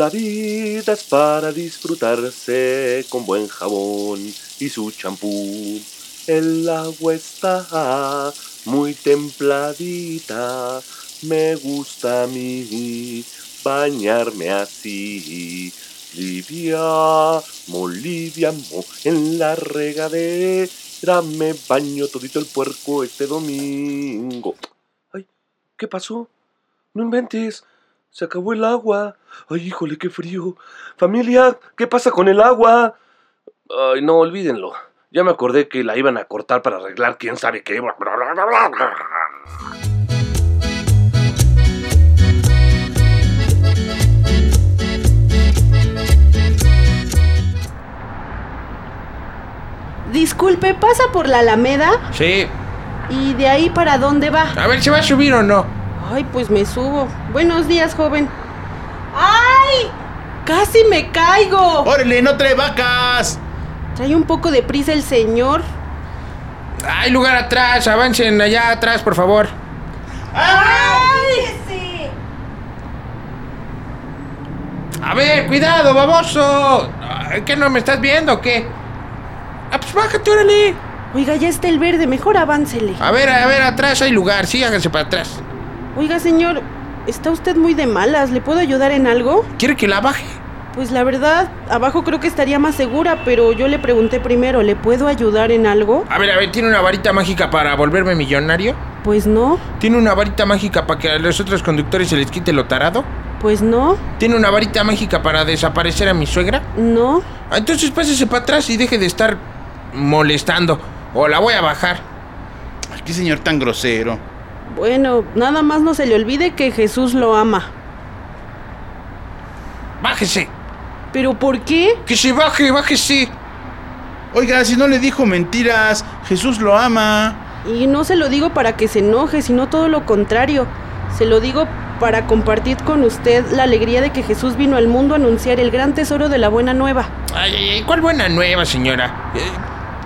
La vida es para disfrutarse con buen jabón y su champú. El agua está muy templadita. Me gusta a mí bañarme así. Livia, moliviamo, en la regadera me baño todito el puerco este domingo. Ay, ¿qué pasó? No inventes. Se acabó el agua. Ay, híjole, qué frío. Familia, ¿qué pasa con el agua? Ay, no, olvídenlo. Ya me acordé que la iban a cortar para arreglar quién sabe qué. Disculpe, ¿pasa por la Alameda? Sí. ¿Y de ahí para dónde va? A ver, ¿se va a subir o no? Ay, pues me subo. Buenos días, joven. ¡Ay! ¡Casi me caigo! ¡Órale, no trae vacas! Trae un poco de prisa el señor. Hay lugar atrás, avancen allá atrás, por favor. ¡Ay! A ver, cuidado, baboso. Ay, ¿Qué no me estás viendo o qué? Ah, pues bájate, órale. Oiga, ya está el verde, mejor aváncele. A ver, a ver, atrás hay lugar, sí, háganse para atrás. Oiga, señor, está usted muy de malas. ¿Le puedo ayudar en algo? ¿Quiere que la baje? Pues la verdad, abajo creo que estaría más segura, pero yo le pregunté primero, ¿le puedo ayudar en algo? A ver, a ver, ¿tiene una varita mágica para volverme millonario? Pues no, ¿Tiene una varita mágica para que a los otros conductores se les quite lo tarado? pues no, ¿Tiene una varita mágica para desaparecer a mi suegra? no. Ah, Entonces pásese para atrás y deje de estar molestando. O la voy a bajar. Ay, qué señor tan grosero. Bueno, nada más no se le olvide que Jesús lo ama. Bájese. ¿Pero por qué? Que se baje, bájese. Oiga, si no le dijo mentiras, Jesús lo ama. Y no se lo digo para que se enoje, sino todo lo contrario. Se lo digo para compartir con usted la alegría de que Jesús vino al mundo a anunciar el gran tesoro de la buena nueva. Ay, ay, ¿cuál buena nueva, señora? Eh,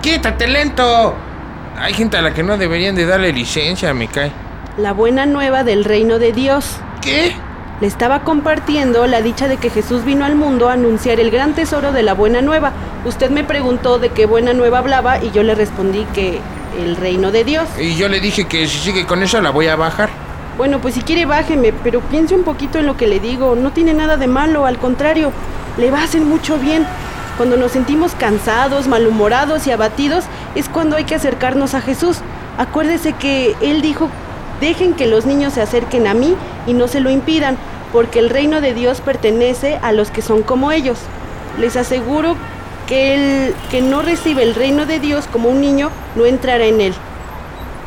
quítate lento. Hay gente a la que no deberían de darle licencia, me cae. La buena nueva del reino de Dios. ¿Qué? Le estaba compartiendo la dicha de que Jesús vino al mundo a anunciar el gran tesoro de la buena nueva. Usted me preguntó de qué buena nueva hablaba y yo le respondí que el reino de Dios. Y yo le dije que si sigue con eso la voy a bajar. Bueno, pues si quiere bájeme, pero piense un poquito en lo que le digo. No tiene nada de malo, al contrario, le va a hacer mucho bien. Cuando nos sentimos cansados, malhumorados y abatidos, es cuando hay que acercarnos a Jesús. Acuérdese que Él dijo, dejen que los niños se acerquen a mí y no se lo impidan, porque el reino de Dios pertenece a los que son como ellos. Les aseguro que el que no recibe el reino de Dios como un niño, no entrará en él.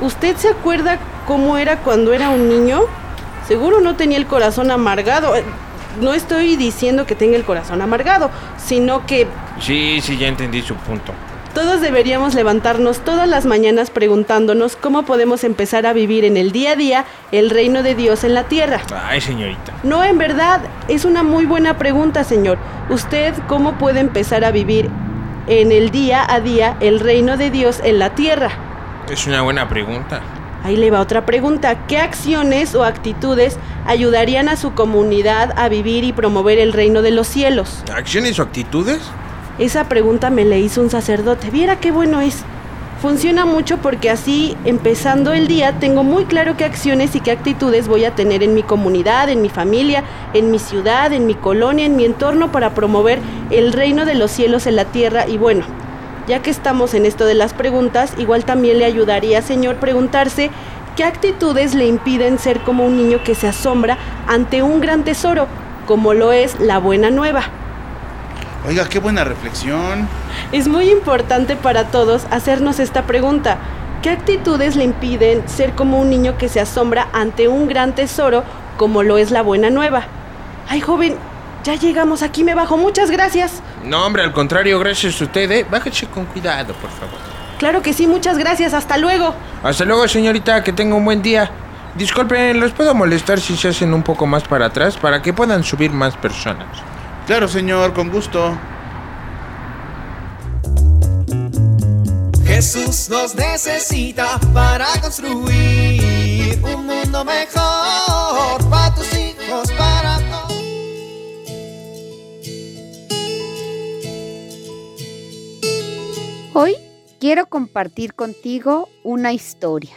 ¿Usted se acuerda cómo era cuando era un niño? Seguro no tenía el corazón amargado. Eh, No estoy diciendo que tenga el corazón amargado, sino que Sí, sí, ya entendí su punto. Todos deberíamos levantarnos todas las mañanas preguntándonos cómo podemos empezar a vivir en el día a día el reino de Dios en la tierra. Ay, señorita. No, en verdad, es una muy buena pregunta, señor. ¿Usted cómo puede empezar a vivir en el día a día el reino de Dios en la tierra? Es una buena pregunta. Ahí le va otra pregunta. ¿Qué acciones o actitudes ayudarían a su comunidad a vivir y promover el reino de los cielos? ¿Acciones o actitudes? Esa pregunta me la hizo un sacerdote. Viera qué bueno es. Funciona mucho porque así, empezando el día, tengo muy claro qué acciones y qué actitudes voy a tener en mi comunidad, en mi familia, en mi ciudad, en mi colonia, en mi entorno para promover el reino de los cielos en la tierra. Y bueno, ya que estamos en esto de las preguntas, igual también le ayudaría, Señor, preguntarse qué actitudes le impiden ser como un niño que se asombra ante un gran tesoro, como lo es la buena nueva. Oiga, qué buena reflexión. Es muy importante para todos hacernos esta pregunta. ¿Qué actitudes le impiden ser como un niño que se asombra ante un gran tesoro como lo es la buena nueva? Ay, joven, ya llegamos aquí, me bajo. Muchas gracias. No, hombre, al contrario, gracias a usted, ¿eh? Bájese con cuidado, por favor. Claro que sí, muchas gracias. Hasta luego. Hasta luego, señorita, que tenga un buen día. Disculpen, ¿los puedo molestar si se hacen un poco más para atrás para que puedan subir más personas? Claro, señor, con gusto. Jesús nos necesita para construir un mundo mejor para tus hijos, para todos. Hoy quiero compartir contigo una historia.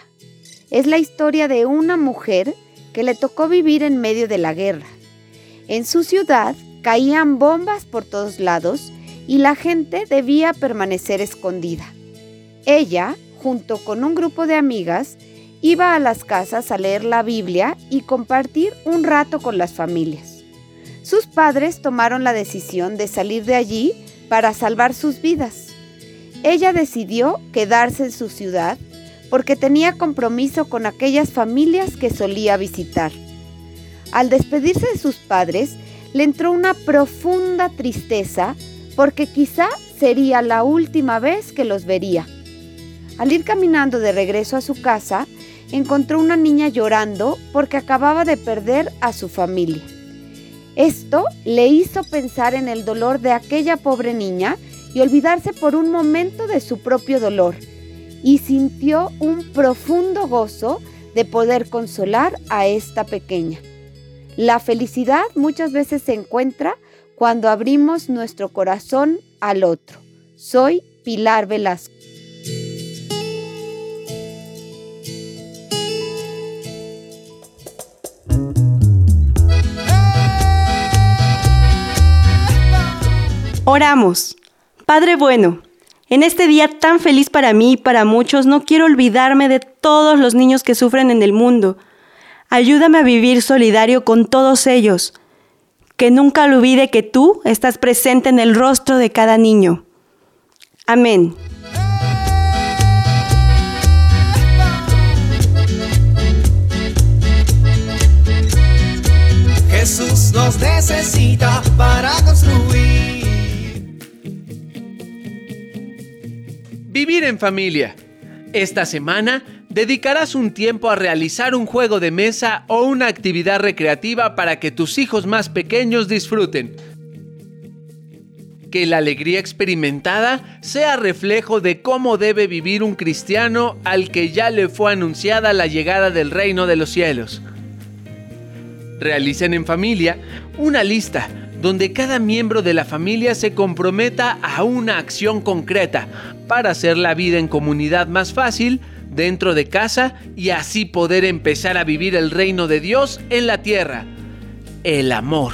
Es la historia de una mujer que le tocó vivir en medio de la guerra. En su ciudad caían bombas por todos lados y la gente debía permanecer escondida. Ella, junto con un grupo de amigas, iba a las casas a leer la Biblia y compartir un rato con las familias. Sus padres tomaron la decisión de salir de allí para salvar sus vidas. Ella decidió quedarse en su ciudad porque tenía compromiso con aquellas familias que solía visitar. Al despedirse de sus padres, le entró una profunda tristeza porque quizá sería la última vez que los vería. Al ir caminando de regreso a su casa, encontró una niña llorando porque acababa de perder a su familia. Esto le hizo pensar en el dolor de aquella pobre niña y olvidarse por un momento de su propio dolor, y sintió un profundo gozo de poder consolar a esta pequeña. La felicidad muchas veces se encuentra cuando abrimos nuestro corazón al otro. Soy Pilar Velasco. Oramos. Padre bueno, en este día tan feliz para mí y para muchos, no quiero olvidarme de todos los niños que sufren en el mundo. Ayúdame a vivir solidario con todos ellos. Que nunca olvide que tú estás presente en el rostro de cada niño. Amén. Jesús nos necesita para construir. Vivir en familia. Esta semana dedicarás un tiempo a realizar un juego de mesa o una actividad recreativa para que tus hijos más pequeños disfruten. Que la alegría experimentada sea reflejo de cómo debe vivir un cristiano al que ya le fue anunciada la llegada del reino de los cielos. Realicen en familia una lista donde cada miembro de la familia se comprometa a una acción concreta para hacer la vida en comunidad más fácil dentro de casa y así poder empezar a vivir el reino de Dios en la tierra. El amor.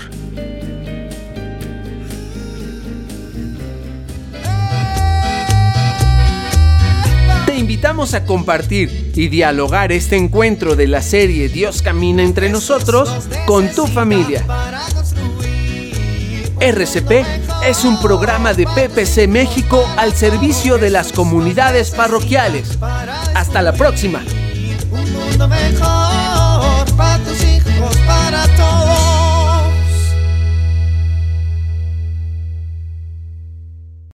Te invitamos a compartir y dialogar este encuentro de la serie Dios camina entre nosotros con tu familia. RCP es un programa de PPC México al servicio de las comunidades parroquiales. Hasta la próxima. Un mundo mejor para tus hijos, para todos.